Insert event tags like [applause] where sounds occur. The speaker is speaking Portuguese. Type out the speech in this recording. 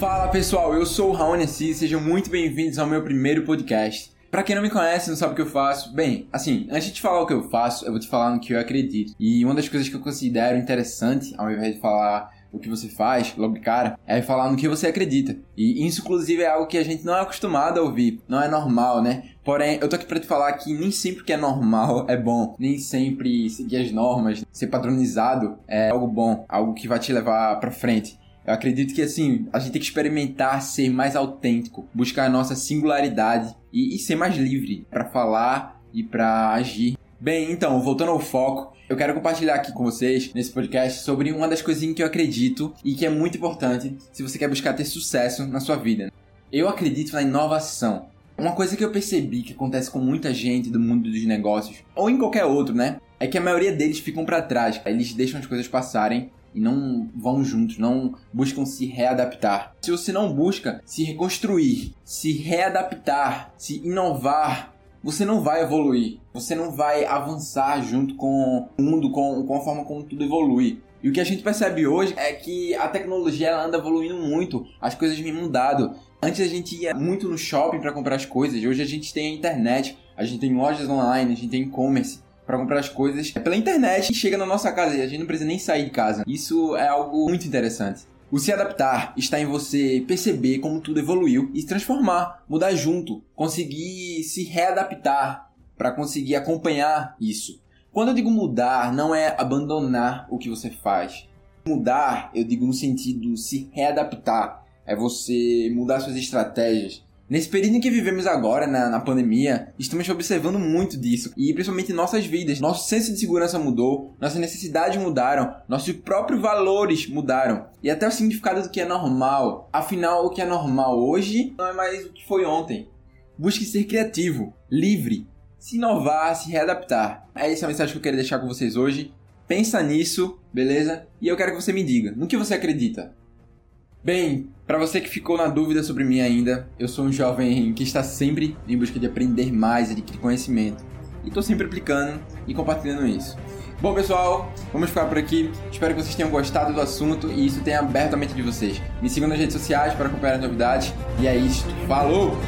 Fala pessoal, eu sou o Raoni Assis, sejam muito bem-vindos ao meu primeiro podcast. Pra quem não me conhece, não sabe o que eu faço, bem, assim, antes de falar o que eu faço, eu vou te falar no que eu acredito. E uma das coisas que eu considero interessante, ao invés de falar o que você faz, logo de cara, é falar no que você acredita. E isso, inclusive, é algo que a gente não é acostumado a ouvir, não é normal, né? Porém, eu tô aqui pra te falar que nem sempre que é normal [laughs] é bom, nem sempre seguir as normas, ser padronizado é algo bom, algo que vai te levar pra frente. Eu acredito que assim, a gente tem que experimentar ser mais autêntico, buscar a nossa singularidade e, e ser mais livre para falar e para agir. Bem, então, voltando ao foco, eu quero compartilhar aqui com vocês nesse podcast sobre uma das coisinhas que eu acredito e que é muito importante se você quer buscar ter sucesso na sua vida. Eu acredito na inovação. Uma coisa que eu percebi que acontece com muita gente do mundo dos negócios, ou em qualquer outro, né? É que a maioria deles ficam para trás. Eles deixam as coisas passarem e não vão juntos, não buscam se readaptar. Se você não busca se reconstruir, se readaptar, se inovar, você não vai evoluir, você não vai avançar junto com o mundo, com, com a forma como tudo evolui. E o que a gente percebe hoje é que a tecnologia ela anda evoluindo muito, as coisas vêm mudado. Antes a gente ia muito no shopping para comprar as coisas, hoje a gente tem a internet, a gente tem lojas online, a gente tem e-commerce para comprar as coisas pela internet e chega na nossa casa e a gente não precisa nem sair de casa. Isso é algo muito interessante. O se adaptar está em você perceber como tudo evoluiu e se transformar, mudar junto, conseguir se readaptar para conseguir acompanhar isso. Quando eu digo mudar, não é abandonar o que você faz. Mudar, eu digo no sentido se readaptar. É você mudar suas estratégias, Nesse período em que vivemos agora, na, na, pandemia, estamos observando muito disso. E principalmente nossas vidas. Nosso senso de segurança mudou, nossas necessidades mudaram, nossos próprios valores mudaram. E até o significado do que é normal. Afinal, o que é normal hoje não é mais o que foi ontem. Busque ser criativo, livre, se inovar, se readaptar. É essa a mensagem que eu quero deixar com vocês hoje. Pensa nisso, beleza? E eu quero que você me diga, no que você acredita? Bem, para você que ficou na dúvida sobre mim ainda, eu sou um jovem que está sempre em busca de aprender mais, adquirir conhecimento. E estou sempre aplicando e compartilhando isso. Bom, pessoal, vamos ficar por aqui. Espero que vocês tenham gostado do assunto e isso tenha aberto a mente de vocês. Me sigam nas redes sociais para acompanhar as novidades. E é isso. Falou!